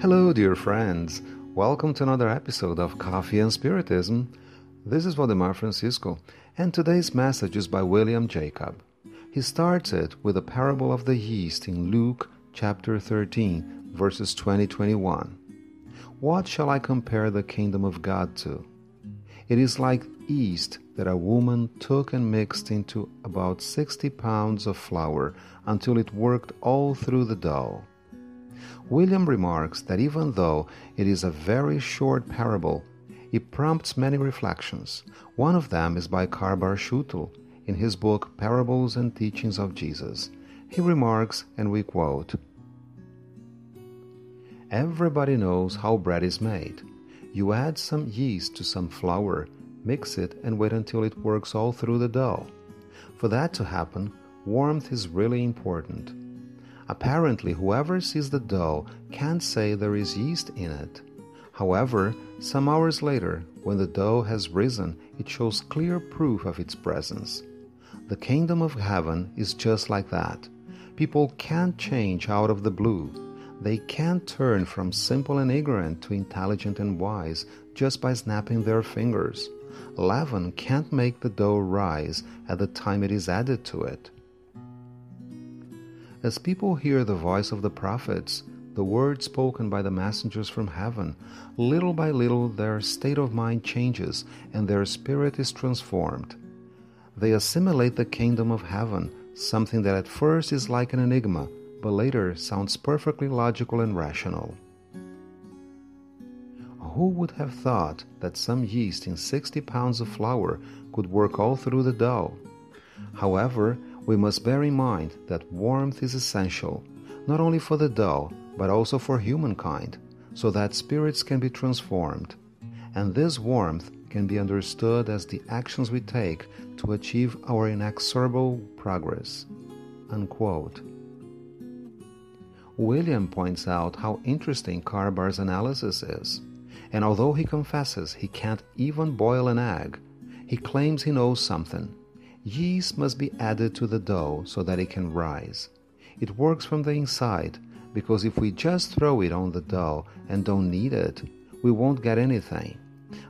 Hello, dear friends. Welcome to another episode of Coffee and Spiritism. This is Valdemar Francisco, and today's message is by William Jacob. He starts it with a parable of the yeast in Luke chapter 13, verses 20 21. What shall I compare the kingdom of God to? It is like yeast that a woman took and mixed into about 60 pounds of flour until it worked all through the dough. William remarks that even though it is a very short parable, it prompts many reflections. One of them is by Cairbar Schutel in his book Parables and Teachings of Jesus. He remarks, and we quote Everybody knows how bread is made. You add some yeast to some flour, mix it, and wait until it works all through the dough. For that to happen, warmth is really important. Apparently, whoever sees the dough can't say there is yeast in it. However, some hours later, when the dough has risen, it shows clear proof of its presence. The kingdom of heaven is just like that. People can't change out of the blue. They can't turn from simple and ignorant to intelligent and wise just by snapping their fingers. Leaven can't make the dough rise at the time it is added to it. As people hear the voice of the prophets, the word spoken by the messengers from heaven, little by little their state of mind changes and their spirit is transformed. They assimilate the kingdom of heaven, something that at first is like an enigma, but later sounds perfectly logical and rational. Who would have thought that some yeast in 60 pounds of flour could work all through the dough? However, we must bear in mind that warmth is essential, not only for the dough, but also for humankind, so that spirits can be transformed. And this warmth can be understood as the actions we take to achieve our inexorable progress. Unquote. William points out how interesting Cairbar's analysis is, and although he confesses he can't even boil an egg, he claims he knows something Yeast must be added to the dough so that it can rise. It works from the inside because if we just throw it on the dough and don't knead it, we won't get anything.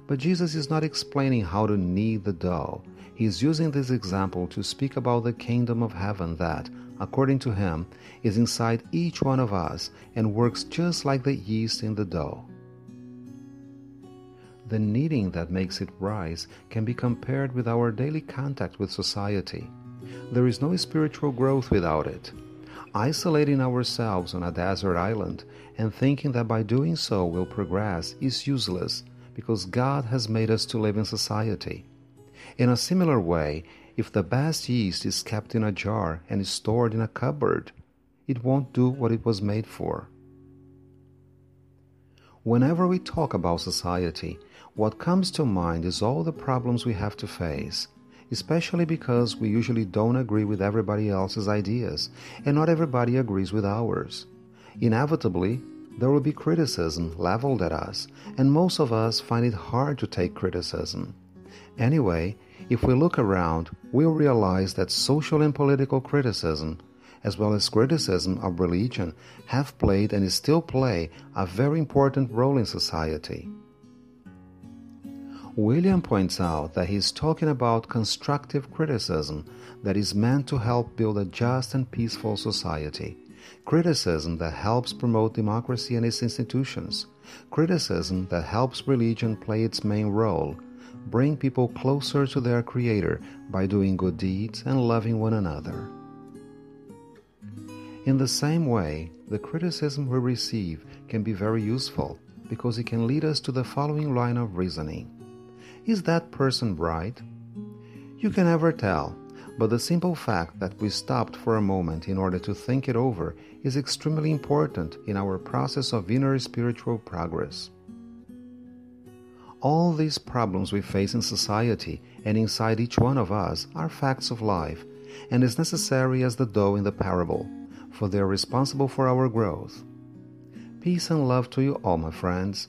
But Jesus is not explaining how to knead the dough. He is using this example to speak about the kingdom of heaven that, according to him, is inside each one of us and works just like the yeast in the dough. The kneading that makes it rise can be compared with our daily contact with society. There is no spiritual growth without it. Isolating ourselves on a desert island and thinking that by doing so we'll progress is useless because God has made us to live in society. In a similar way, if the best yeast is kept in a jar and is stored in a cupboard, it won't do what it was made for. Whenever we talk about society, what comes to mind is all the problems we have to face, especially because we usually don't agree with everybody else's ideas, and not everybody agrees with ours. Inevitably, there will be criticism leveled at us, and most of us find it hard to take criticism. Anyway, if we look around, we'll realize that social and political criticism as well as criticism of religion, have played and still play a very important role in society. William points out that he is talking about constructive criticism that is meant to help build a just and peaceful society. Criticism that helps promote democracy and its institutions. Criticism that helps religion play its main role, bring people closer to their Creator by doing good deeds and loving one another. In the same way, the criticism we receive can be very useful because it can lead us to the following line of reasoning Is that person right? You can never tell, but the simple fact that we stopped for a moment in order to think it over is extremely important in our process of inner spiritual progress. All these problems we face in society and inside each one of us are facts of life and as necessary as the dough in the parable for they are responsible for our growth. Peace and love to you all, my friends,